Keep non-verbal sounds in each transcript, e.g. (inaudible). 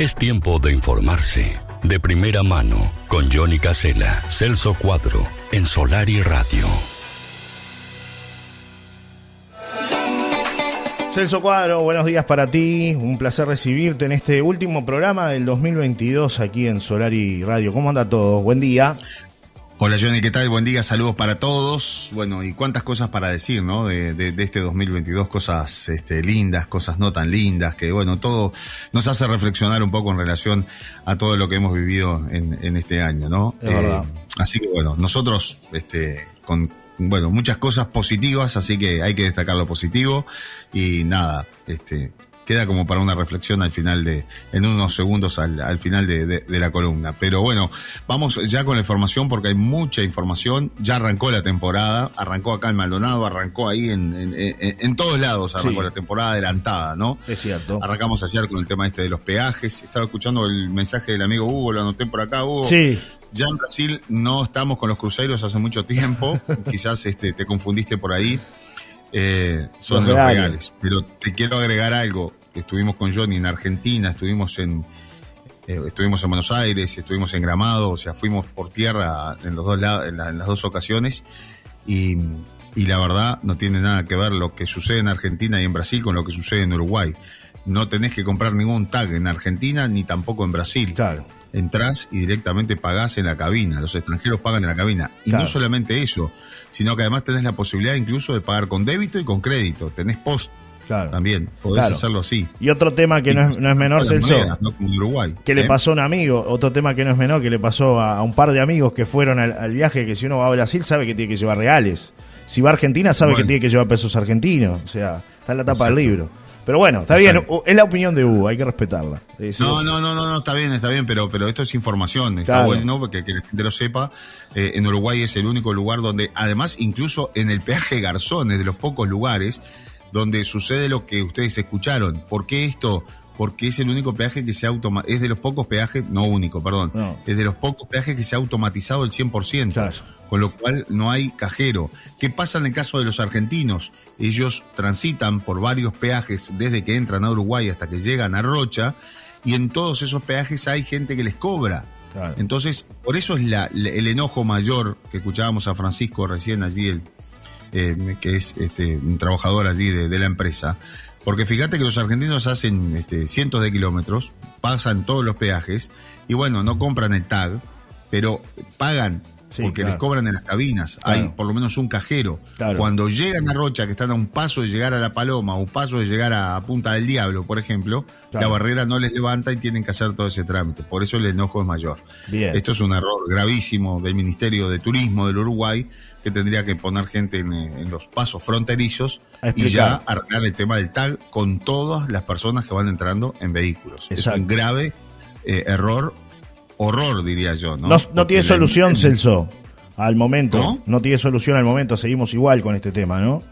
Es tiempo de informarse. De primera mano, con Johnny Casella, Celso Cuadro, en Solar y Radio. Celso Cuadro, buenos días para ti. Un placer recibirte en este último programa del 2022 aquí en Solar y Radio. ¿Cómo anda todo? Buen día. Hola Johnny, ¿qué tal? Buen día, saludos para todos. Bueno, y cuántas cosas para decir, ¿no? De, de, este 2022, cosas este, lindas, cosas no tan lindas, que bueno, todo nos hace reflexionar un poco en relación a todo lo que hemos vivido en, en este año, ¿no? Eh, así que bueno, nosotros, este, con, bueno, muchas cosas positivas, así que hay que destacar lo positivo y nada, este, queda como para una reflexión al final de, en unos segundos al, final de, la columna. Pero bueno, vamos ya con la información porque hay mucha información. Ya arrancó la temporada, arrancó acá en Maldonado, arrancó ahí en, en, todos lados, arrancó la temporada adelantada, ¿no? Es cierto. Arrancamos ayer con el tema este de los peajes. Estaba escuchando el mensaje del amigo Hugo, lo anoté por acá, Hugo. Sí. Ya en Brasil no estamos con los cruceros hace mucho tiempo. (laughs) Quizás este, te confundiste por ahí. Eh, son los, reales. Pero te quiero agregar algo estuvimos con Johnny en Argentina, estuvimos en, eh, estuvimos en Buenos Aires, estuvimos en Gramado, o sea, fuimos por tierra en, los dos lados, en, las dos ocasiones y, y, la verdad no tiene nada que ver lo que sucede en Argentina y en Brasil con lo que sucede en Uruguay. No tenés que comprar ningún tag en Argentina ni tampoco en Brasil. Claro. Entrás y directamente pagás en la cabina. Los extranjeros pagan en la cabina. Y no solamente eso, sino que además tenés la posibilidad incluso de pagar con débito y con crédito. Tenés post también, podés hacerlo así. Y otro tema que no es, no es menor, Celso. Uruguay. Que le ¿eh? pasó a un amigo, otro tema que no es menor, que le pasó a, un par de amigos que fueron al, viaje, que si uno va a Brasil sabe que tiene que llevar reales. Si va a Argentina sabe que tiene que llevar pesos argentinos. O sea, está en la tapa del libro. Pero bueno, está bien, es la opinión de Hugo, hay que respetarla. No, no, no, no, está bien, está bien, pero, pero esto es información, está bueno porque que la gente lo sepa. Eh, en Uruguay es el único lugar donde, además, incluso en el peaje Garzón, es de los pocos lugares donde sucede lo que ustedes escucharon. ¿Por qué esto? Porque es el único peaje que se ha automatizado, es de los pocos peajes, no único, perdón, es de los pocos peajes que se ha automatizado el 100%, con lo cual no hay cajero. ¿Qué pasa en el caso de los argentinos? Ellos transitan por varios peajes desde que entran a Uruguay hasta que llegan a Rocha y en todos esos peajes hay gente que les cobra. Entonces, por eso es la, el enojo mayor que escuchábamos a Francisco recién allí, el, eh, que es este, un trabajador allí de, la empresa. Porque fíjate que los argentinos hacen este, cientos de kilómetros, pasan todos los peajes y bueno, no compran el tag, pero pagan porque les cobran en las cabinas. Hay por lo menos un cajero. Cuando llegan a Rocha, que están a un paso de llegar a La Paloma, a un paso de llegar a Punta del Diablo, por ejemplo, la barrera no les levanta y tienen que hacer todo ese trámite. Por eso el enojo es mayor. Esto es un error gravísimo del Ministerio de Turismo del Uruguay que tendría que poner gente en, los pasos fronterizos y ya arreglar el tema del tag con todas las personas que van entrando en vehículos. Es un grave eh, error, horror diría yo. No, no, tiene solución, Celso, al momento. ¿No? tiene solución al momento, seguimos igual con este tema, ¿no?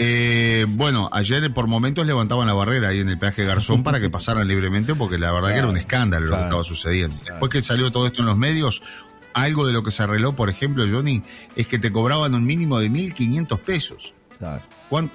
Eh, bueno, ayer por momentos levantaban la barrera ahí en el peaje Garzón para que (laughs) pasaran libremente, porque la verdad que era un escándalo lo que estaba sucediendo. Después que salió todo esto en los medios, algo de lo que se arregló, por ejemplo, Johnny, es que te cobraban un mínimo de 1.500 pesos.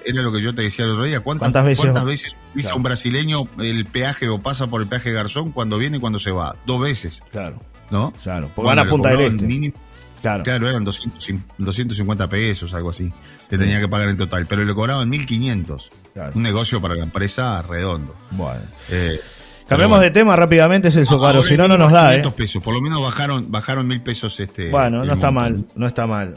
Era lo que yo te decía el otro día. ¿Cuántas, veces, ¿cuántas veces un brasileño el peaje o pasa por el peaje Garzón cuando viene y cuando se va? Dos veces. Claro. ¿No? Claro. Porque van a Punta del Este. claro. claro, eran 250 pesos, algo así. Te tenía que pagar en total. Pero le cobraban 1.500. Claro. Un negocio para la empresa redondo. Bueno. Eh, Cambiamos de tema rápidamente, es el socorro, si no, no nos da. ¿eh? pesos, por lo menos bajaron bajaron mil pesos. este Bueno, no está mal, no está mal.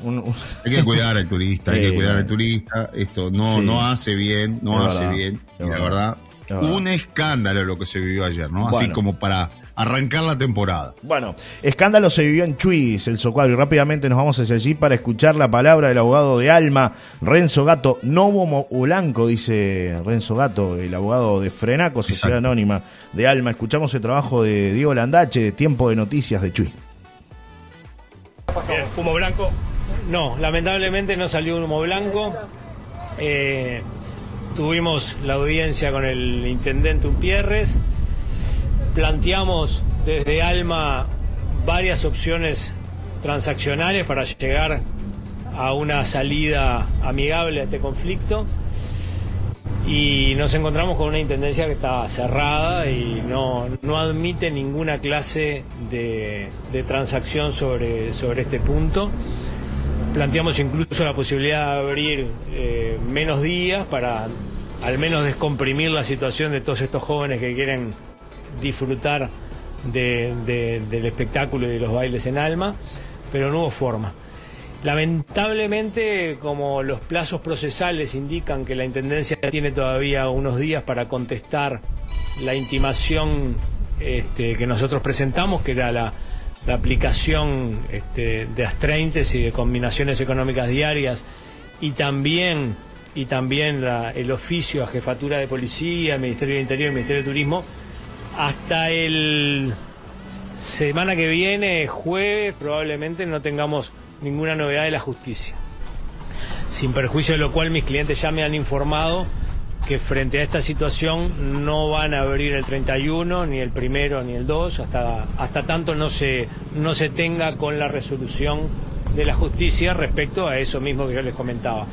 Hay que cuidar al turista, hay que (laughs) cuidar al turista. Esto no, no hace bien, no hace bien. Y la verdad, un escándalo lo que se vivió ayer, ¿no? Así como para arrancar la temporada. Bueno, escándalo se vivió en Chuy, el Socuadro, y rápidamente nos vamos hacia allí para escuchar la palabra del abogado de Alma, Renzo Gato, Novo Blanco, dice Renzo Gato, el abogado de Frenaco, Sociedad Anónima de Alma. Escuchamos el trabajo de Diego Landache, de Tiempo de Noticias de Chuy. humo blanco. No, lamentablemente no salió un humo blanco. Eh, tuvimos la audiencia con el intendente Umpierres planteamos desde Alma varias opciones transaccionales para llegar a una salida amigable a este conflicto y nos encontramos con una intendencia que está cerrada y no, no admite ninguna clase de, transacción sobre, sobre este punto. Planteamos incluso la posibilidad de abrir eh, menos días para al menos descomprimir la situación de todos estos jóvenes que quieren disfrutar del espectáculo y de los bailes en alma, pero no hubo forma. Lamentablemente, como los plazos procesales indican que la Intendencia tiene todavía unos días para contestar la intimación este, que nosotros presentamos, que era la, aplicación este, de astreintes y de combinaciones económicas diarias, y también, y también el oficio a Jefatura de Policía, Ministerio del Interior y Ministerio de Turismo, hasta el semana que viene, jueves, probablemente no tengamos ninguna novedad de la justicia. Sin perjuicio de lo cual mis clientes ya me han informado que frente a esta situación no van a abrir el 31, ni el primero, ni el 2, hasta, hasta tanto no se, no se tenga con la resolución de la justicia respecto a eso mismo que yo les comentaba.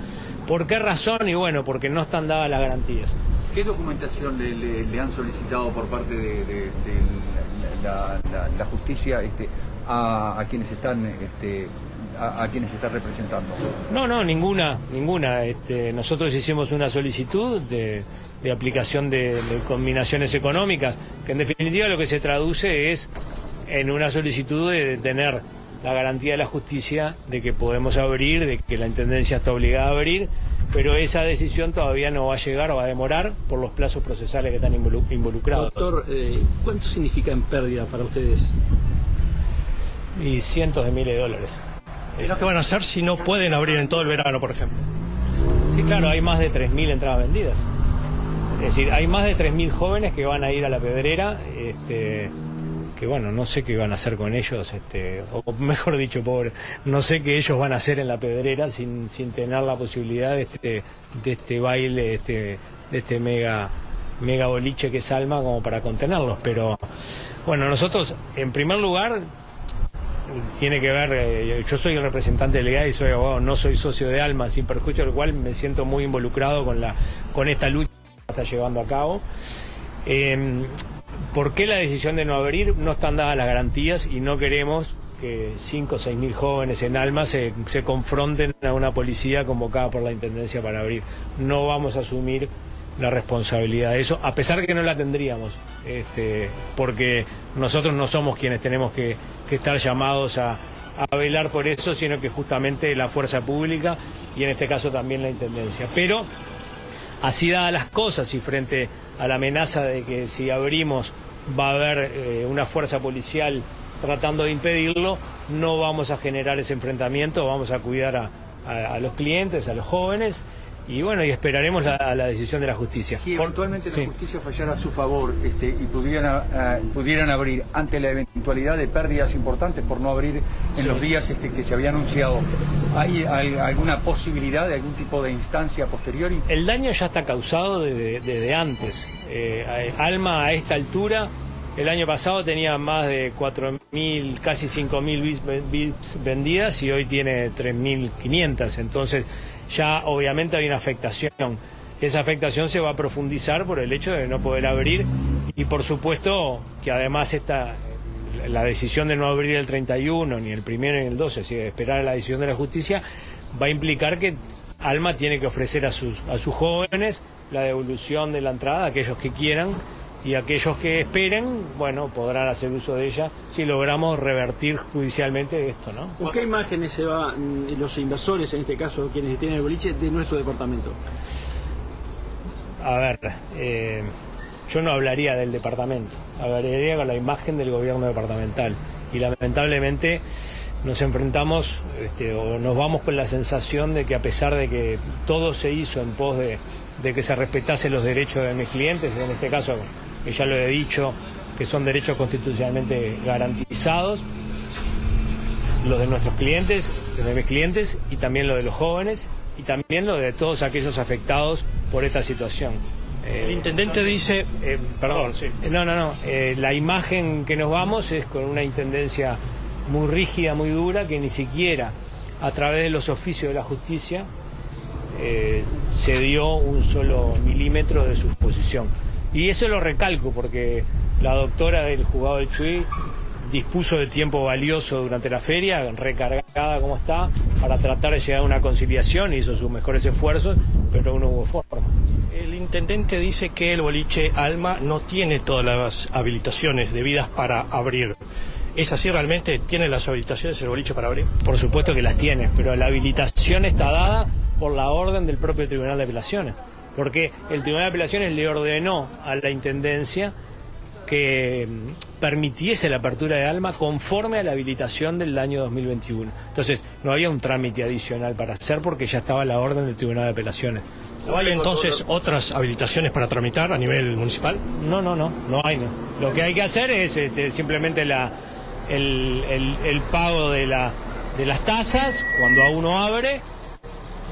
¿Por qué razón? Y bueno, porque no están dadas las garantías. ¿Qué documentación le, han solicitado por parte de, la, justicia este, a, quienes están este, a, quienes está representando? No, no, ninguna, ninguna. Este, nosotros hicimos una solicitud de, aplicación de, combinaciones económicas, que en definitiva lo que se traduce es en una solicitud de tener la garantía de la justicia de que podemos abrir, de que la Intendencia está obligada a abrir, pero esa decisión todavía no va a llegar o va a demorar por los plazos procesales que están involucrados. Doctor, eh, ¿cuánto significa en pérdida para ustedes? Y cientos de miles de dólares. ¿Qué lo que van a hacer si no pueden abrir en todo el verano, por ejemplo? Sí, claro, hay más de 3.000 entradas vendidas. Es decir, hay más de 3.000 jóvenes que van a ir a la pedrera, este, que bueno, no sé qué van a hacer con ellos, este, o mejor dicho, pobre, no sé qué ellos van a hacer en la pedrera sin, sin tener la posibilidad de este, de este baile, este, de este mega mega boliche que es Alma como para contenerlos. Pero bueno, nosotros en primer lugar tiene que ver, eh, yo soy el representante legal y soy abogado, no soy socio de Alma, sin perjuicio del cual me siento muy involucrado con, la, con esta lucha que está llevando a cabo. Em, ¿Por qué la decisión de no abrir? No están dadas las garantías y no queremos que 5 o 6 mil jóvenes en Alma se, confronten a una policía convocada por la Intendencia para abrir. No vamos a asumir la responsabilidad de eso, a pesar de que no la tendríamos, este, porque nosotros no somos quienes tenemos que, estar llamados a, a, velar por eso, sino que justamente la fuerza pública y en este caso también la Intendencia. Pero así dadas las cosas y frente a la amenaza de que si abrimos va a haber eh, una fuerza policial tratando de impedirlo, no vamos a generar ese enfrentamiento, vamos a cuidar a los clientes, a los jóvenes y bueno, y esperaremos la, la decisión de la justicia. Si eventualmente la justicia fallara a su favor este, y pudieran, pudieran abrir ante la eventualidad de pérdidas importantes por no abrir en los días este, que se había anunciado, ¿hay, alguna posibilidad de algún tipo de instancia posterior? El daño ya está causado desde, antes. Eh, Alma a esta altura el año pasado tenía más de 4.000, casi 5.000 bits vendidas y hoy tiene 3.500. Entonces, ya obviamente hay una afectación. Esa afectación se va a profundizar por el hecho de no poder abrir y por supuesto que además esta, la decisión de no abrir el 31, ni el primero ni el 12, es decir, esperar la decisión de la justicia, va a implicar que Alma tiene que ofrecer a sus, a sus jóvenes la devolución de la entrada, aquellos que quieran, y aquellos que esperen, bueno, podrán hacer uso de ella si logramos revertir judicialmente esto, ¿no? ¿Con qué imágenes se van los inversores, en este caso quienes tienen el boliche, de nuestro departamento? A ver, eh, yo no hablaría del departamento, hablaría con la imagen del gobierno departamental y lamentablemente nos enfrentamos este, o nos vamos con la sensación de que a pesar de que todo se hizo en pos de, de que se respetase los derechos de mis clientes, en este caso que ya lo he dicho, que son derechos constitucionalmente garantizados, los de nuestros clientes, los de mis clientes y también los de los jóvenes y también los de todos aquellos afectados por esta situación. El intendente dice, eh, perdón, no, no, no, eh, la imagen que nos vamos es con una intendencia muy rígida, muy dura, que ni siquiera a través de los oficios de la justicia eh, cedió un solo milímetro de su posición. Y eso lo recalco porque la doctora del jugador del Chuy dispuso de tiempo valioso durante la feria, recargada como está, para tratar de llegar a una conciliación, hizo sus mejores esfuerzos, pero no hubo forma. El intendente dice que el boliche Alma no tiene todas las habilitaciones debidas para abrir. ¿Es así realmente? ¿Tiene las habilitaciones el boliche para abrir? Por supuesto que las tiene, pero la habilitación está dada por la orden del propio Tribunal de Apelaciones, porque el Tribunal de Apelaciones le ordenó a la Intendencia que mm, permitiese la apertura de Alma conforme a la habilitación del año 2021. Entonces, no había un trámite adicional para hacer porque ya estaba la orden del Tribunal de Apelaciones. ¿No hay entonces otras habilitaciones para tramitar a nivel municipal? No, no, no, no hay. No. Lo que hay que hacer es este, simplemente la, el, pago de, la, de las tasas cuando a uno abre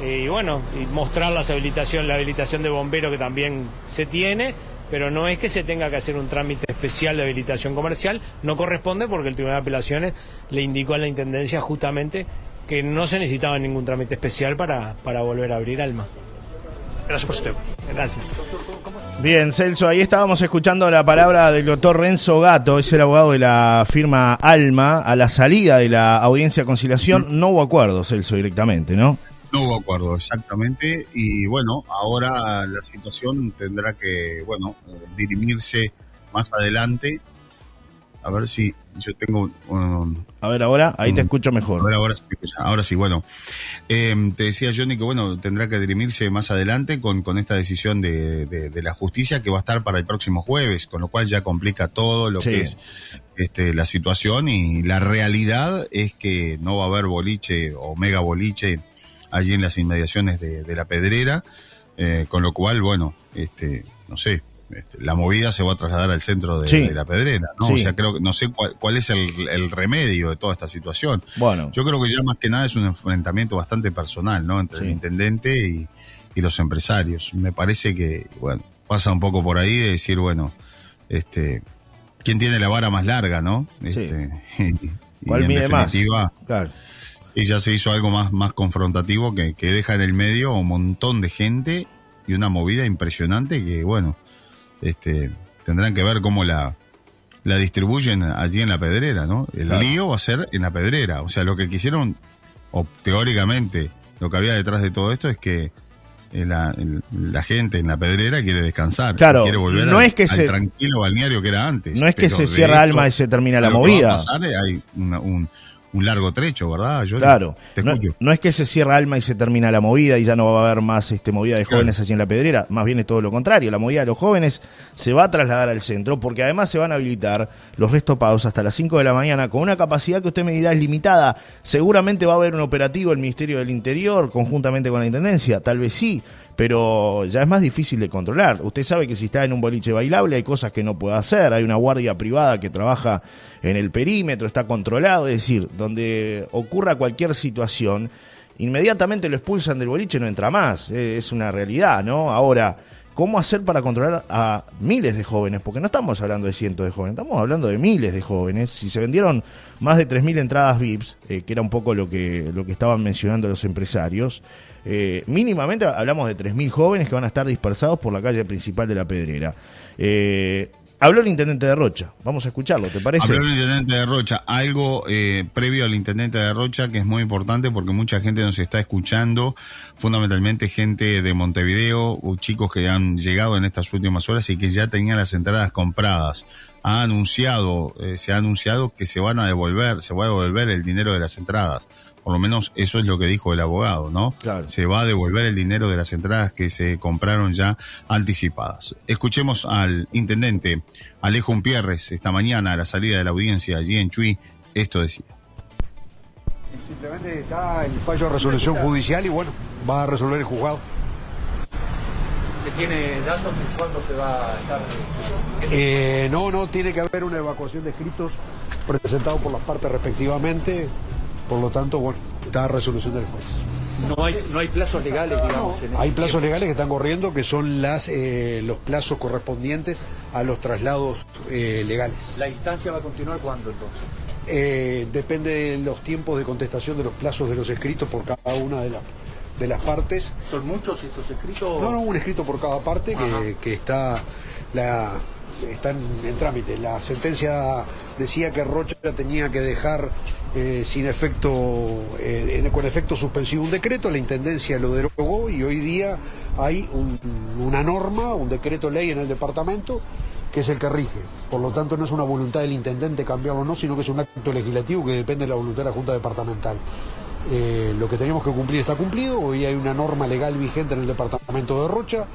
y bueno, y mostrar las habilitación, la habilitación de bombero que también se tiene, pero no es que se tenga que hacer un trámite especial de habilitación comercial, no corresponde porque el Tribunal de Apelaciones le indicó a la Intendencia justamente que no se necesitaba ningún trámite especial para, para volver a abrir Alma. Gracias por su tiempo. Gracias. Bien, Celso, ahí estábamos escuchando la palabra del doctor Renzo Gato, es el abogado de la firma Alma, a la salida de la audiencia de conciliación. No hubo acuerdo, Celso, directamente, ¿no? No hubo acuerdo, exactamente. Y bueno, ahora la situación tendrá que, bueno, dirimirse más adelante. A ver si yo tengo... a ver, ahora, ahí te escucho mejor. A ver, ahora sí, ahora sí bueno. Em, te decía Johnny que, bueno, tendrá que dirimirse más adelante con, con esta decisión de, de, la justicia que va a estar para el próximo jueves, con lo cual ya complica todo lo que es este, la situación y la realidad es que no va a haber boliche o mega boliche allí en las inmediaciones de, la pedrera, eh, con lo cual, bueno, este, no sé, este, la movida se va a trasladar al centro de, la pedrera, ¿no? O sea, creo que no sé cuál, es el, remedio de toda esta situación. Bueno. Yo creo que ya más que nada es un enfrentamiento bastante personal, ¿no? Entre el intendente y, los empresarios. Me parece que, bueno, pasa un poco por ahí de decir, bueno, este, ¿quién tiene la vara más larga, no? Este, (laughs) y, ¿Cuál mide más? Claro y ya se hizo algo más, más confrontativo que, que deja en el medio un montón de gente y una movida impresionante que, bueno, este, tendrán que ver cómo la, la distribuyen allí en la pedrera, ¿no? El lío va a ser en la pedrera. O sea, lo que quisieron, o teóricamente, lo que había detrás de todo esto es que eh, la, la, gente en la pedrera quiere descansar. Claro, quiere volver no al, es que se, tranquilo balneario que era antes. No es que se cierra alma y se termina la movida. hay un, un largo trecho, ¿verdad? Yo claro, no, es que se cierra Alma y se termina la movida y ya no va a haber más este, movida de jóvenes allí en la pedrera, más bien es todo lo contrario, la movida de los jóvenes se va a trasladar al centro porque además se van a habilitar los restopados hasta las 5 de la mañana con una capacidad que usted me dirá es limitada. Seguramente va a haber un operativo el Ministerio del Interior conjuntamente con la Intendencia, tal vez sí, pero ya es más difícil de controlar. Usted sabe que si está en un boliche bailable hay cosas que no puede hacer, hay una guardia privada que trabaja en el perímetro, está controlado, es decir, donde ocurra cualquier situación, inmediatamente lo expulsan del boliche, no entra más, eh, es una realidad, ¿no? Ahora, ¿cómo hacer para controlar a miles de jóvenes? Porque no estamos hablando de cientos de jóvenes, estamos hablando de miles de jóvenes. Si se vendieron más de 3.000 entradas VIPs, eh, que era un poco lo que, lo que estaban mencionando los empresarios, eh, mínimamente hablamos de 3.000 jóvenes que van a estar dispersados por la calle principal de la Pedrera. Eh, habló el intendente de Rocha, vamos a escucharlo, ¿te parece? Habló el intendente de Rocha, algo eh, previo al intendente de Rocha que es muy importante porque mucha gente nos está escuchando, fundamentalmente gente de Montevideo, o chicos que han llegado en estas últimas horas y que ya tenían las entradas compradas. Ha anunciado, se ha anunciado que se van a devolver, se va a devolver el dinero de las entradas. Por lo menos eso es lo que dijo el abogado, ¿no? Claro. Se va a devolver el dinero de las entradas que se compraron ya anticipadas. Escuchemos al intendente Alejo Umpierres esta mañana a la salida de la audiencia allí en Chuy. Esto decía. Simplemente está el fallo de resolución judicial y bueno, va a resolver el juzgado. ¿Se tiene datos de cuándo se va a estar? Eh, no, no, tiene que haber una evacuación de escritos presentados por las partes respectivamente. Por lo tanto, bueno, está resolución del juez. No hay, no hay plazos legales, digamos. hay plazos legales que están corriendo, que son las, eh, los plazos correspondientes a los traslados eh, legales. ¿La instancia va a continuar cuándo entonces? Eh, depende de los tiempos de contestación de los plazos de los escritos por cada una de, de las partes. ¿Son muchos estos escritos? No, no, un escrito por cada parte que, que, está la están en trámite. La sentencia decía que Rocha tenía que dejar eh, sin efecto, eh, con efecto suspensivo un decreto, la Intendencia lo derogó y hoy día hay una norma, un decreto ley en el departamento que es el que rige. Por lo tanto, no es una voluntad del intendente cambiarlo o no, sino que es un acto legislativo que depende de la voluntad de la Junta Departamental. Eh, lo que teníamos que cumplir está cumplido. Hoy hay una norma legal vigente en el departamento de Rocha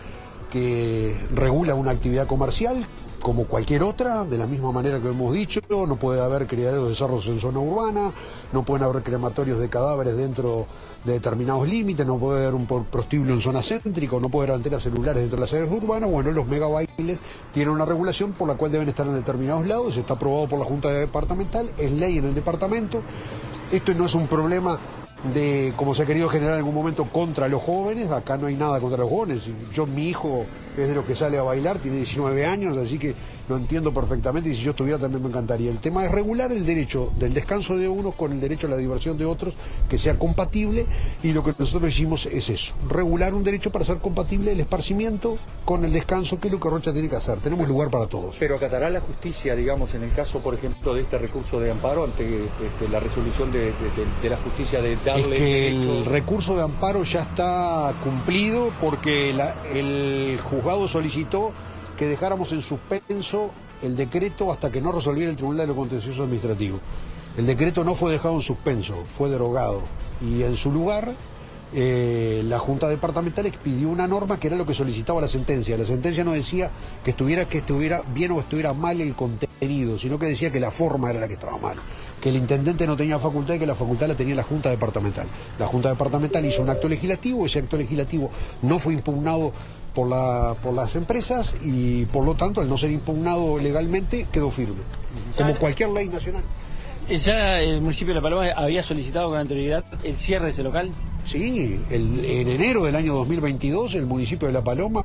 que regula una actividad comercial como cualquier otra, de la misma manera que hemos dicho, no puede haber criaderos de cerros en zona urbana, no pueden haber crematorios de cadáveres dentro de determinados límites, no puede haber un prostíbulo en zona céntrica, no puede haber antenas celulares dentro de las áreas urbanas, bueno, los megabailes tienen una regulación por la cual deben estar en determinados lados, está aprobado por la Junta Departamental, es ley en el departamento, esto no es un problema de como se ha querido generar en algún momento contra los jóvenes, acá no hay nada contra los jóvenes. Yo, mi hijo es de los que sale a bailar, tiene 19 años, así que lo entiendo perfectamente y si yo estuviera también me encantaría. El tema es regular el derecho del descanso de unos con el derecho a la diversión de otros, que sea compatible y lo que nosotros hicimos es eso, regular un derecho para ser compatible el esparcimiento con el descanso, que es lo que Rocha tiene que hacer. Tenemos lugar para todos. Pero acatará la justicia, digamos, en el caso, por ejemplo, de este recurso de amparo ante este, la resolución de, la justicia de darle... Es que el recurso de amparo ya está cumplido porque el juzgado solicitó que dejáramos en suspenso el decreto hasta que no resolviera el Tribunal de lo Contencioso Administrativo. El decreto no fue dejado en suspenso, fue derogado. Y en su lugar, eh, la Junta Departamental expidió una norma que era lo que solicitaba la sentencia. La sentencia no decía que estuviera, que estuviera bien o estuviera mal el contenido, sino que decía que la forma era la que estaba mal. Que el intendente no tenía facultad y que la facultad la tenía la Junta Departamental. La Junta Departamental hizo un acto legislativo, ese acto legislativo no fue impugnado por, la, por las empresas y por lo tanto, al no ser impugnado legalmente, quedó firme, como cualquier ley nacional. ¿Ya el municipio de La Paloma había solicitado con anterioridad el cierre de ese local? Sí, en enero del año 2022 el municipio de La Paloma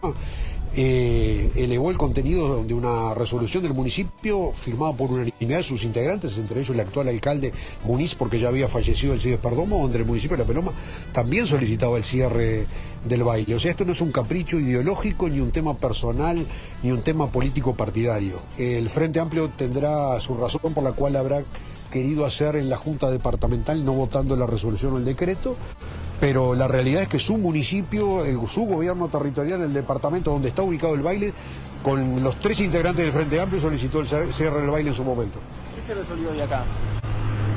eh, elevó el contenido de una resolución del municipio firmada por unanimidad de sus integrantes, entre ellos el actual alcalde Muniz, porque ya había fallecido el CIDE Perdomo, donde el municipio de La Paloma también solicitaba el cierre del baile. O sea, esto no es un capricho ideológico, ni un tema personal, ni un tema político partidario. El Frente Amplio tendrá su razón por la cual habrá querido hacer en la Junta Departamental, no votando la resolución o el decreto, pero la realidad es que su municipio, su gobierno territorial, el departamento donde está ubicado el baile, con los tres integrantes del Frente Amplio solicitó el cierre del baile en su momento. ¿Qué se resolvió de acá?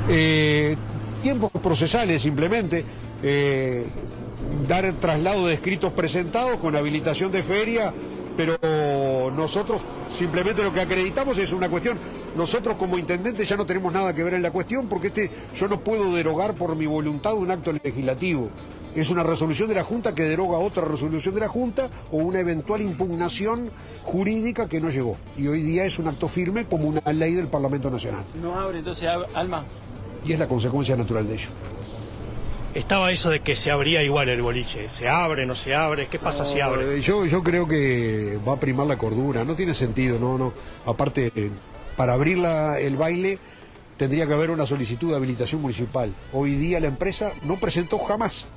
Eh, tiempos procesales simplemente, eh, dar traslado de escritos presentados con habilitación de feria, pero nosotros simplemente lo que acreditamos es una cuestión nosotros como intendentes ya no tenemos nada que ver en la cuestión porque este, yo no puedo derogar por mi voluntad un acto legislativo. Es una resolución de la Junta que deroga otra resolución de la Junta o una eventual impugnación jurídica que no llegó. Y hoy día es un acto firme como una ley del Parlamento Nacional. ¿No abre entonces, Alma? Y es la consecuencia natural de ello. Estaba eso de que se abría igual el boliche. ¿Se abre, no se abre? ¿Qué pasa si abre? Yo, yo creo que va a primar la cordura. No tiene sentido, no, no. Aparte, eh, para abrir el baile tendría que haber una solicitud de habilitación municipal. Hoy día la empresa no presentó jamás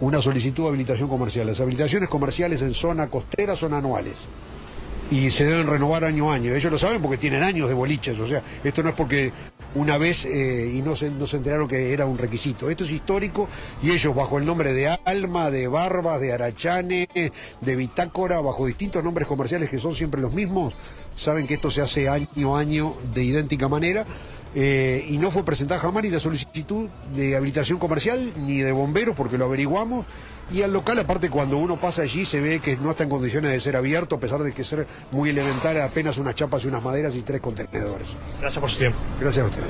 una solicitud de habilitación comercial. Las habilitaciones comerciales en zona costera son anuales y se deben renovar año a año. Ellos lo saben porque tienen años de boliches, o sea, esto no es porque una vez eh, y no se, no se enteraron que era un requisito. Esto es histórico y ellos bajo el nombre de Alma, de Barbas, de Arachane, de Bitácora, bajo distintos nombres comerciales que son siempre los mismos, saben que esto se hace año a año de idéntica manera. Eh, y no fue presentada jamás ni la solicitud de habilitación comercial ni de bomberos porque lo averiguamos y al local aparte cuando uno pasa allí se ve que no está en condiciones de ser abierto a pesar de que ser muy elemental apenas unas chapas y unas maderas y tres contenedores. Gracias por su tiempo. Gracias a ustedes.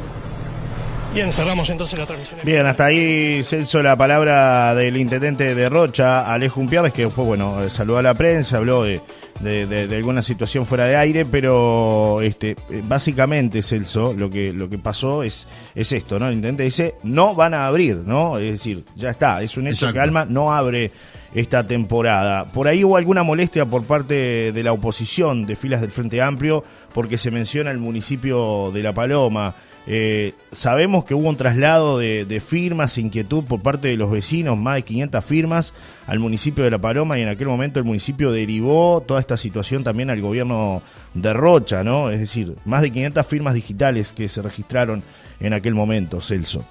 Bien, cerramos entonces la transmisión. Bien, hasta ahí Celso la palabra del intendente de Rocha, Alejo Umpiárez, que fue bueno, saludó a la prensa, habló de, de, alguna situación fuera de aire, pero este básicamente Celso, lo que lo que pasó es es esto, ¿no? El intendente dice, no van a abrir, ¿no? Es decir, ya está, es un hecho que Alma no abre esta temporada. Por ahí hubo alguna molestia por parte de la oposición de filas del Frente Amplio porque se menciona el municipio de La Paloma. Eh, sabemos que hubo un traslado de, firmas, inquietud por parte de los vecinos, más de 500 firmas al municipio de La Paloma y en aquel momento el municipio derivó toda esta situación también al gobierno de Rocha, ¿no? Es decir, más de 500 firmas digitales que se registraron en aquel momento, Celso.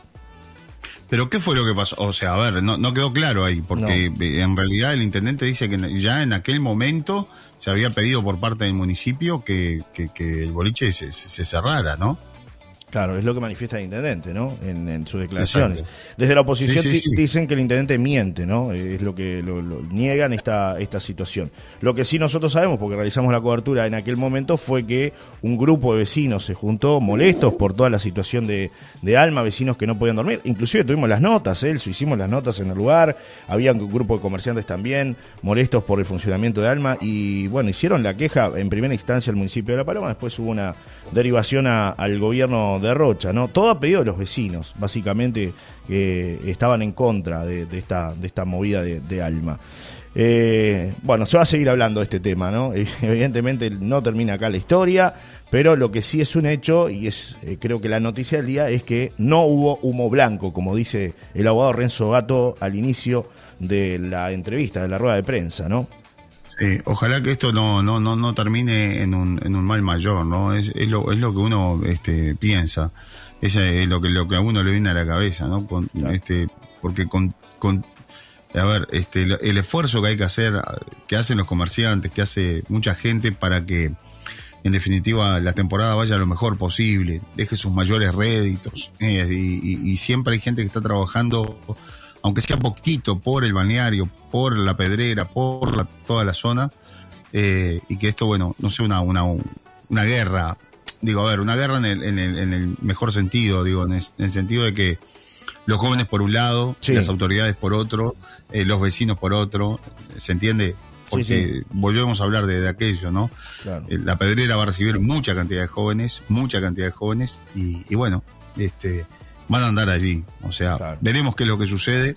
Pero ¿qué fue lo que pasó? O sea, a ver, no, quedó claro ahí, porque en realidad el intendente dice que ya en aquel momento se había pedido por parte del municipio que, el boliche se cerrara, ¿no? Claro, es lo que manifiesta el intendente, ¿no? En, sus declaraciones. Desde la oposición dicen que el intendente miente, ¿no? Es lo que lo, niegan esta, esta situación. Lo que sí nosotros sabemos, porque realizamos la cobertura en aquel momento, fue que un grupo de vecinos se juntó molestos por toda la situación de, de Alma, vecinos que no podían dormir. Inclusive tuvimos las notas, Elso, hicimos las notas en el lugar. Había un grupo de comerciantes también molestos por el funcionamiento de Alma y, bueno, hicieron la queja en primera instancia al municipio de La Paloma, después hubo una derivación al gobierno de Rocha, ¿no? Todo a pedido de los vecinos, básicamente, que estaban en contra de, esta, de esta movida de, Alma. Eh, bueno, se va a seguir hablando de este tema, ¿no? (laughs) Evidentemente no termina acá la historia, pero lo que sí es un hecho, y es eh, creo que la noticia del día, es que no hubo humo blanco, como dice el abogado Renzo Gato al inicio de la entrevista, de la rueda de prensa, ¿no? Ojalá que esto no, no, no, no termine en un, en un mal mayor, ¿no? Es, es, lo, es lo que uno este, piensa, es, es lo que, lo que a uno le viene a la cabeza, ¿no? Con, este, porque con, con, a ver, este, el esfuerzo que hay que hacer, que hacen los comerciantes, que hace mucha gente para que, en definitiva, la temporada vaya lo mejor posible, deje sus mayores réditos, eh, y, y siempre hay gente que está trabajando aunque sea poquito, por el balneario, por la pedrera, por toda la zona, eh, y que esto, bueno, no sea una, una, una guerra, digo, a ver, una guerra en el, en el, en el mejor sentido, digo, en el, sentido de que los jóvenes por un lado, las autoridades por otro, eh, los vecinos por otro, ¿se entiende? Porque volvemos a hablar de, aquello, ¿no? Eh, la pedrera va a recibir mucha cantidad de jóvenes, mucha cantidad de jóvenes, y, y bueno, este van a andar allí. O sea, veremos qué es lo que sucede.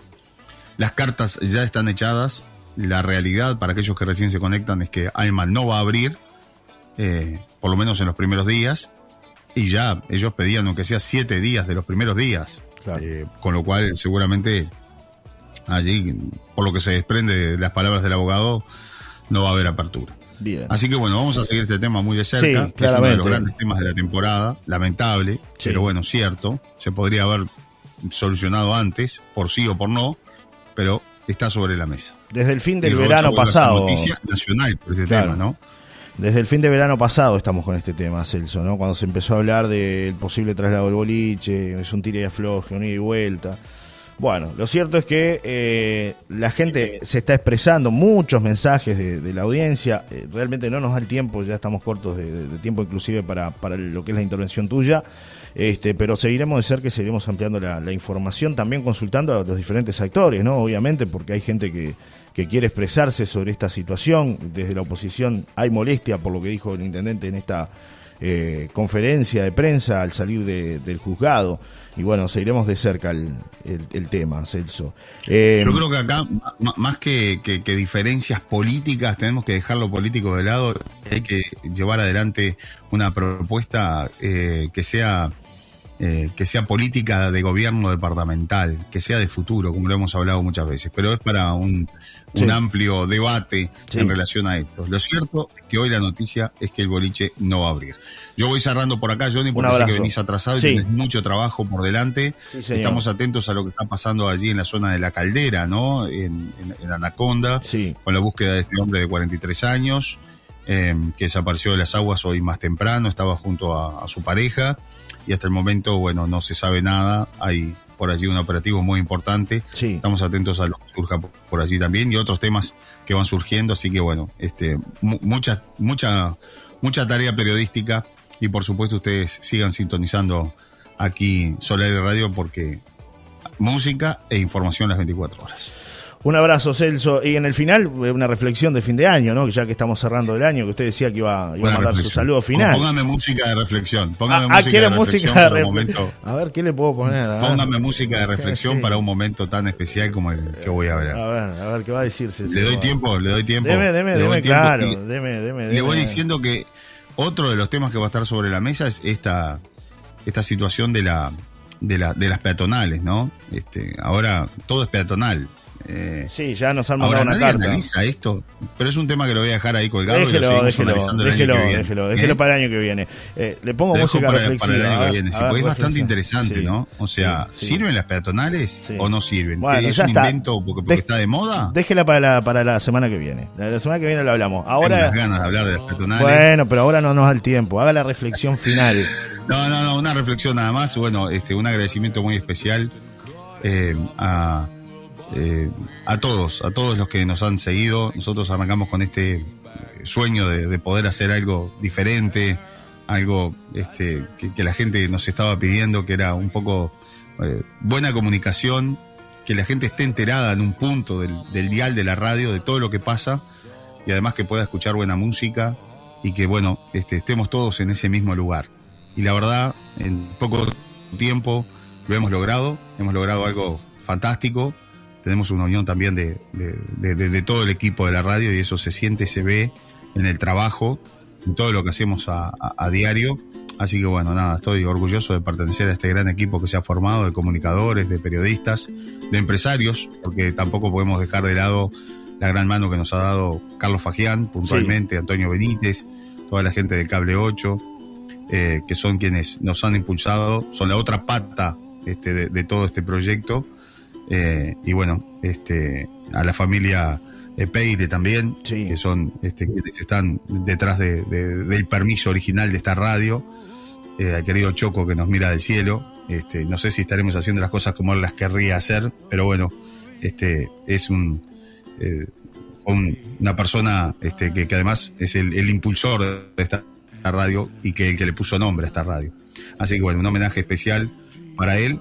Las cartas ya están echadas. La realidad para aquellos que recién se conectan es que Alma no va a abrir, eh, por lo menos en los primeros días. Y ya ellos pedían, aunque sea siete días de los primeros días. Eh, con lo cual, seguramente allí, por lo que se desprende de las palabras del abogado, no va a haber apertura. Así que bueno, vamos a seguir este tema muy de cerca. Es uno de los grandes temas de la temporada, lamentable, pero bueno, cierto. Se podría haber solucionado antes, por sí o por no, pero está sobre la mesa. Desde el fin del verano pasado. Noticia nacional por este tema, ¿no? Desde el fin de verano pasado estamos con este tema, Celso, ¿no? Cuando se empezó a hablar del posible traslado del boliche, es un tire y afloje, un ida y vuelta. Bueno, lo cierto es que eh, la gente se está expresando, muchos mensajes de, la audiencia, eh, realmente no nos da el tiempo, ya estamos cortos de, tiempo inclusive para, para, lo que es la intervención tuya, este, pero seguiremos de cerca y seguiremos ampliando la, información, también consultando a los diferentes actores, ¿no? Obviamente, porque hay gente que, que quiere expresarse sobre esta situación, desde la oposición hay molestia por lo que dijo el intendente en esta eh, conferencia de prensa al salir del juzgado y bueno, seguiremos de cerca el, el, tema, Celso. Eh, Yo creo que acá, más que, que, diferencias políticas, tenemos que dejar lo político de lado, hay que llevar adelante una propuesta eh, que sea eh, que sea política de gobierno departamental, que sea de futuro, como lo hemos hablado muchas veces, pero es para un, un amplio debate en relación a esto. Lo cierto es que hoy la noticia es que el boliche no va a abrir. Yo voy cerrando por acá, Johnny, porque sé que venís atrasado y tienes mucho trabajo por delante. Estamos atentos a lo que está pasando allí en la zona de la caldera, ¿no? En, Anaconda, con la búsqueda de este hombre de 43 años. Eh, que desapareció de las aguas hoy más temprano, estaba junto a, su pareja y hasta el momento, bueno, no se sabe nada. Hay por allí un operativo muy importante. Estamos atentos a lo que surja por, allí también y otros temas que van surgiendo. Así que, bueno, este, mucha, mucha, mucha tarea periodística y por supuesto ustedes sigan sintonizando aquí Solar Radio porque música e información las 24 horas. Un abrazo, Celso. Y en el final, eh, una reflexión de fin de año, ¿no? Ya que estamos cerrando el año, que usted decía que iba, iba a mandar su saludo final. Póngame música de reflexión. Póngame ah, música, de reflexión música de reflexión. A ver, ¿qué le puedo poner? Póngame música de reflexión para un momento tan especial como el que voy a ver. A ver, a ver, ¿qué va a decir Celso? Le doy tiempo, le doy tiempo. Deme, deme, deme, claro. Deme, deme, Le voy diciendo que otro de los temas que va a estar sobre la mesa es esta, esta situación de la, de, la, de las peatonales, ¿no? Este, ahora todo es peatonal. Eh, sí, ya nos han mandado una carta. analiza esto, pero es un tema que lo voy a dejar ahí colgado. Déjelo, déjelo, déjelo, déjelo, déjelo, para el año que viene. Eh, le pongo música para, reflexiva. Para el año que viene, sí, porque es bastante interesante, ¿no? O sea, ¿sirven las peatonales o no sirven? Bueno, ¿Es un está. invento porque, está de moda? Déjela para la, para la semana que viene. La, semana que viene lo hablamos. Ahora, Tengo las ganas de hablar de las peatonales. Bueno, pero ahora no nos da el tiempo. Haga la reflexión (laughs) final. no, no, no, una reflexión nada más. Bueno, este, un agradecimiento muy especial eh, a eh, a todos, a todos los que nos han seguido. Nosotros arrancamos con este sueño de, poder hacer algo diferente, algo este, que, la gente nos estaba pidiendo, que era un poco eh, buena comunicación, que la gente esté enterada en un punto del, dial de la radio, de todo lo que pasa, y además que pueda escuchar buena música y que, bueno, este, estemos todos en ese mismo lugar. Y la verdad, en poco tiempo lo hemos logrado, hemos logrado algo fantástico tenemos una unión también de, de, todo el equipo de la radio y eso se siente, se ve en el trabajo, en todo lo que hacemos a, diario. Así que bueno, nada, estoy orgulloso de pertenecer a este gran equipo que se ha formado de comunicadores, de periodistas, de empresarios, porque tampoco podemos dejar de lado la gran mano que nos ha dado Carlos Fagián, puntualmente, Antonio Benítez, toda la gente del Cable 8, eh, que son quienes nos han impulsado, son la otra pata este, de todo este proyecto eh, y bueno, este, a la familia Peire también, que son este, quienes están detrás del permiso original de esta radio, eh, al querido Choco que nos mira del cielo. Este, no sé si estaremos haciendo las cosas como él las querría hacer, pero bueno, este, es un, eh, una persona este, que, además es el, el, impulsor de esta radio y que el que le puso nombre a esta radio. Así que bueno, un homenaje especial para él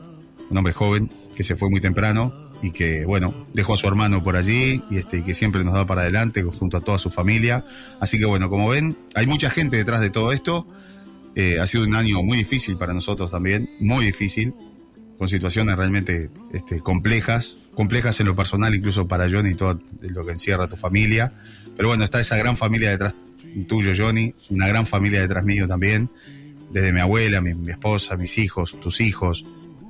un hombre joven que se fue muy temprano y que, bueno, dejó a su hermano por allí y, este, que siempre nos da para adelante junto a toda su familia. Así que, bueno, como ven, hay mucha gente detrás de todo esto. Eh, ha sido un año muy difícil para nosotros también, muy difícil, con situaciones realmente este, complejas, complejas en lo personal, incluso para Johnny y todo lo que encierra tu familia. Pero bueno, está esa gran familia detrás tuyo, Johnny, una gran familia detrás mío también, desde mi abuela, mi, mi esposa, mis hijos, tus hijos,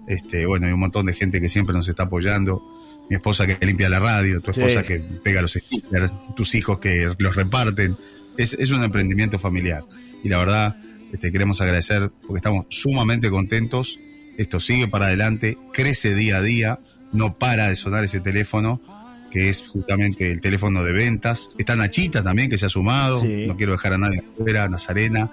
este, bueno, hay un montón de gente que siempre nos está apoyando. Mi esposa que limpia la radio, tu esposa que pega los stickers, tus hijos que los reparten. Es, es un emprendimiento familiar. Y la verdad, este, queremos agradecer porque estamos sumamente contentos. Esto sigue para adelante, crece día a día, no para de sonar ese teléfono, que es justamente el teléfono de ventas. Está Nachita también, que se ha sumado. No quiero dejar a nadie afuera, Nazarena,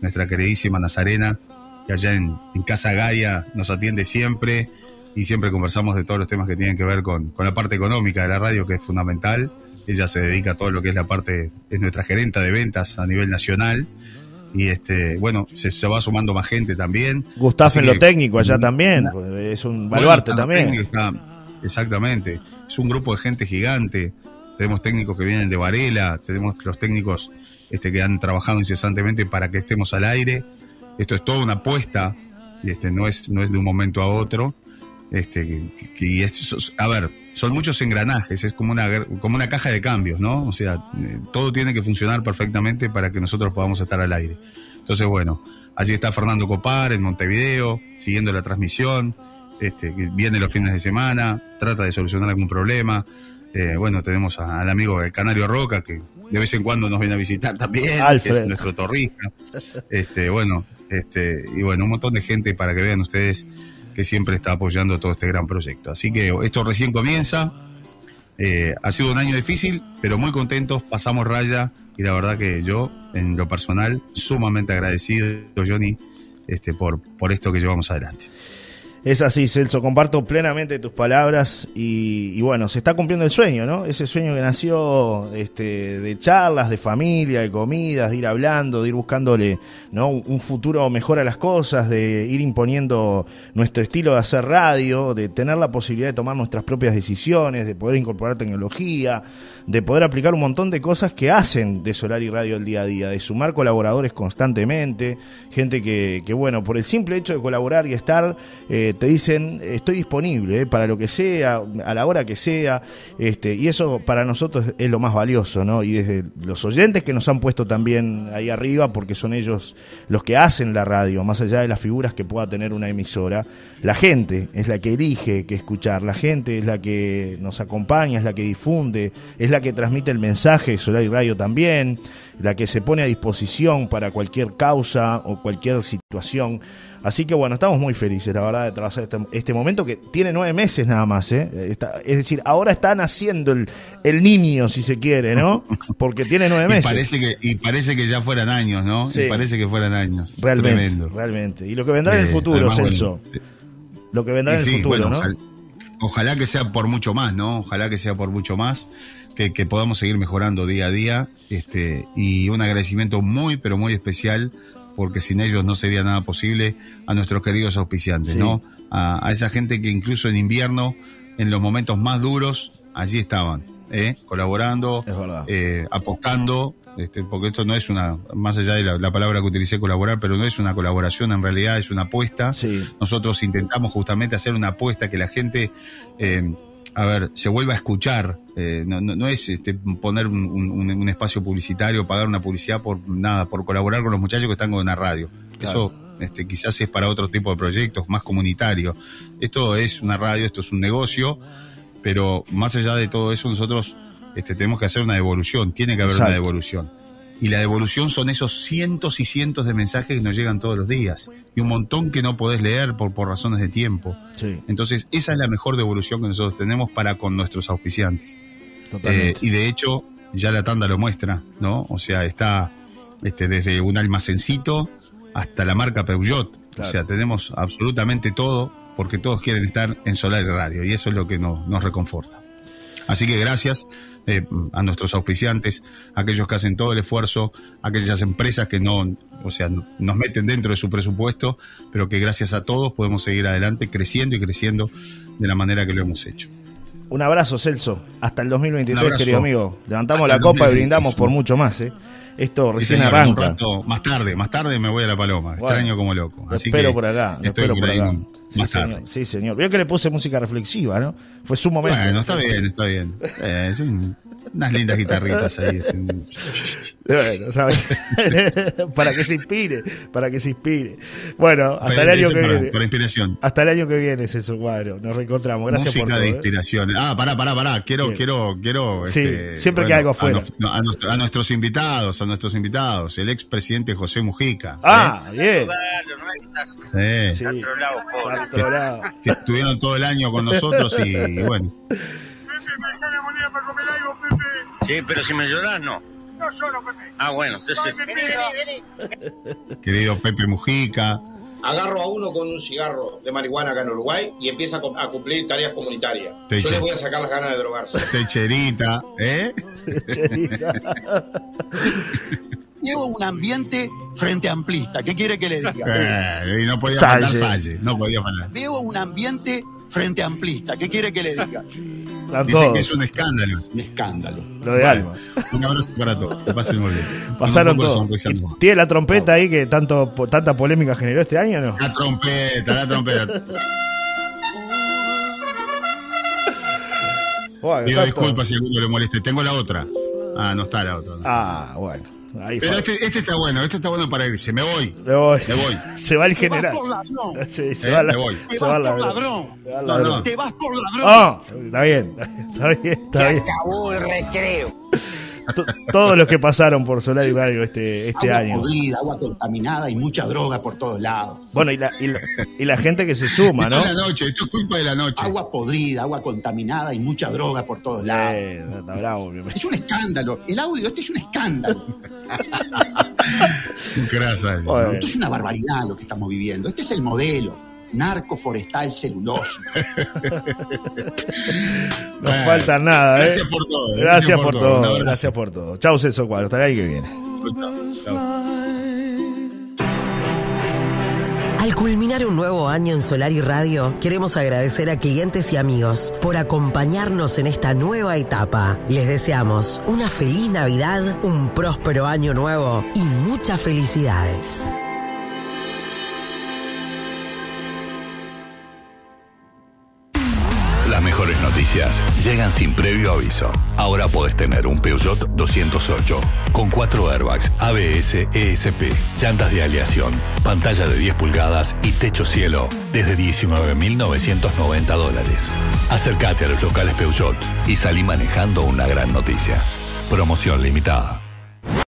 nuestra queridísima Nazarena, que allá en, Casa Gaia nos atiende siempre y siempre conversamos de todos los temas que tienen que ver con, la parte económica de la radio, que es fundamental. Ella se dedica a todo lo que es la parte, es nuestra gerenta de ventas a nivel nacional. Y este, bueno, se, va sumando más gente también. Gustavo en lo técnico allá también, es un baluarte también. exactamente, es un grupo de gente gigante. Tenemos técnicos que vienen de Varela, tenemos los técnicos este, que han trabajado incesantemente para que estemos al aire esto es toda una apuesta, y este, no, es, no es de un momento a otro. Este, que, a ver, son muchos engranajes, es como una, como una caja de cambios, ¿no? O sea, eh, todo tiene que funcionar perfectamente para que nosotros podamos estar al aire. Entonces, bueno, allí está Fernando Copar en Montevideo, siguiendo la transmisión, este, viene los fines de semana, trata de solucionar algún problema. Eh, bueno, tenemos al amigo el Canario Roca, que de vez en cuando nos viene a visitar también, que es nuestro torrista. Este, bueno, este, y bueno, un montón de gente para que vean ustedes que siempre está apoyando todo este gran proyecto. Así que esto recién comienza. Eh, ha sido un año difícil, pero muy contentos, pasamos raya y la verdad que yo, en lo personal, sumamente agradecido, Johnny, este, por, por esto que llevamos adelante. Es así, Celso, comparto plenamente tus palabras y, bueno, se está cumpliendo el sueño, ¿no? Ese sueño que nació este, de charlas, de familia, de comidas, de ir hablando, de ir buscándole ¿no? un futuro mejor a las cosas, de ir imponiendo nuestro estilo de hacer radio, de tener la posibilidad de tomar nuestras propias decisiones, de poder incorporar tecnología, de poder aplicar un montón de cosas que hacen de Solar y Radio el día a día, de sumar colaboradores constantemente, gente que, que bueno, por el simple hecho de colaborar y estar... Eh, te dicen estoy disponible eh, para lo que sea, a la hora que sea, este, y eso para nosotros es lo más valioso, ¿no? Y desde los oyentes que nos han puesto también ahí arriba, porque son ellos los que hacen la radio, más allá de las figuras que pueda tener una emisora, la gente es la que elige que escuchar, la gente es la que nos acompaña, es la que difunde, es la que transmite el mensaje, Solar y Radio también, la que se pone a disposición para cualquier causa o cualquier situación. Así que bueno, estamos muy felices, la verdad, de atravesar este, este, momento que tiene nueve meses nada más. ¿eh? es decir, ahora está naciendo el, el, niño, si se quiere, ¿no? (laughs) Porque tiene nueve meses. Y parece que, y parece que ya fueran años, ¿no? Sí. Y parece que fueran años. Realmente, Tremendo. realmente. Y lo que vendrá en el eh, futuro, Celso. lo que vendrá en el futuro, ¿no? Ojalá, que sea por mucho más, ¿no? Ojalá que sea por mucho más. Que, que, podamos seguir mejorando día a día. Este, y un agradecimiento muy, pero muy especial porque sin ellos no sería nada posible, a nuestros queridos auspiciantes, ¿no? A, esa gente que incluso en invierno, en los momentos más duros, allí estaban, ¿eh? colaborando, eh, apostando, este, porque esto no es una, más allá de la, palabra que utilicé, colaborar, pero no es una colaboración, en realidad es una apuesta. Nosotros intentamos justamente hacer una apuesta que la gente... Eh, a ver, se vuelva a escuchar. Eh, no, no, es este, poner un, espacio publicitario, pagar una publicidad por nada, por colaborar con los muchachos que están con una radio. Eso este, quizás es para otro tipo de proyectos, más comunitario. Esto es una radio, esto es un negocio, pero más allá de todo eso, nosotros este, tenemos que hacer una devolución, tiene que haber una devolución. Y la devolución son esos cientos y cientos de mensajes que nos llegan todos los días. Y un montón que no podés leer por, por razones de tiempo. Entonces, esa es la mejor devolución que nosotros tenemos para con nuestros auspiciantes. Eh, y de hecho, ya la tanda lo muestra, ¿no? O sea, está este, desde un almacencito hasta la marca Peugeot. O sea, tenemos absolutamente todo porque todos quieren estar en Solar y Radio. Y eso es lo que nos, nos reconforta. Así que gracias eh, a nuestros auspiciantes, aquellos que hacen todo el esfuerzo, aquellas empresas que no, o sea, nos meten dentro de su presupuesto, pero que gracias a todos podemos seguir adelante creciendo y creciendo de la manera que lo hemos hecho. Un abrazo, Celso. Hasta el 2023, querido amigo. Levantamos la copa y brindamos por mucho más, ¿eh? Esto recién arranca. más tarde, más tarde me voy a la paloma. Extraño como loco. Así espero por acá. Espero por acá. Sí, señor. Sí, señor. Veo que le puse música reflexiva, ¿no? Fue su momento. Bueno, está bien, está bien. Eh, (laughs) unas lindas guitarritas ahí. Este. Bueno, ¿sabes? (laughs) para que se inspire, para que se inspire. Bueno, hasta el año que viene. Por inspiración. Hasta el año que viene es eso, cuadro. Nos reencontramos. Gracias Música por de ¿eh? inspiración. Ah, pará, pará, pará. Quiero, quiero, quiero. Sí, este, siempre que algo afuera. A, nuestros invitados, a nuestros invitados. El expresidente José Mujica. Ah, bien. Sí. sí. Que, que estuvieron todo el año con nosotros y bueno. (laughs) Sí, pero si me lloras, no. No lloro, Pepe. Ah, bueno, entonces. Querido Pepe Mujica. Agarro a uno con un cigarro de marihuana acá en Uruguay y empieza a cumplir tareas comunitarias. Yo le voy a sacar las ganas de drogarse. Techerita, ¿eh? (laughs) Llevo un ambiente frente amplista. ¿Qué quiere que le diga? Eh, y no podía faltar Salle. No podía faltar. Veo un ambiente frente amplista. ¿Qué quiere que le diga? Dicen que es un escándalo. Un escándalo. Lo de Alma. Un abrazo para todos. Que pasen muy bien. (laughs) Pasaron todos. ¿Tiene la trompeta ahí que tanto, tanta polémica generó este año no? La trompeta, la trompeta. (laughs) Pido disculpas si a alguno le moleste. Tengo la otra. Ah, no está la otra. Ah, bueno. Pero este, este, está bueno, este está bueno para irse. Me voy. Me voy. Me voy. (laughs) Se va el general. (laughs) Sí, se ¿Eh? va la, me voy. Te vas por ladrón. No, no. Te vas por ladrón. Ah, está bien. (laughs) Está bien. Está bien. Se acabó el recreo (laughs) todos los que pasaron por Solar y Radio este, este agua año. Podrida, agua contaminada y mucha droga por todos lados. Bueno, y la, y la, gente que se suma, ¿no? la noche, esto es culpa de la noche. Agua podrida, agua contaminada y mucha droga por todos lados. Eh, está bravo, es un escándalo. El audio este es un escándalo. (laughs) Gracias. Esto es una barbaridad lo que estamos viviendo. Este es el modelo. Narco forestal celuloso. no falta nada, ¿eh? Gracias por todo. Gracias, por, todo. Gracias por todo. Chau, Celso Cuadro. Hasta ahí que viene. Al culminar un nuevo año en Solar y Radio, queremos agradecer a clientes y amigos por acompañarnos en esta nueva etapa. Les deseamos una feliz Navidad, un próspero año nuevo y muchas felicidades. Llegan sin previo aviso. Ahora podés tener un Peugeot 208 con cuatro airbags, ABS, ESP, llantas de aleación, pantalla de 10 pulgadas y techo cielo desde 19.990 dólares. Acércate a los locales Peugeot y salí manejando una gran noticia. Promoción limitada.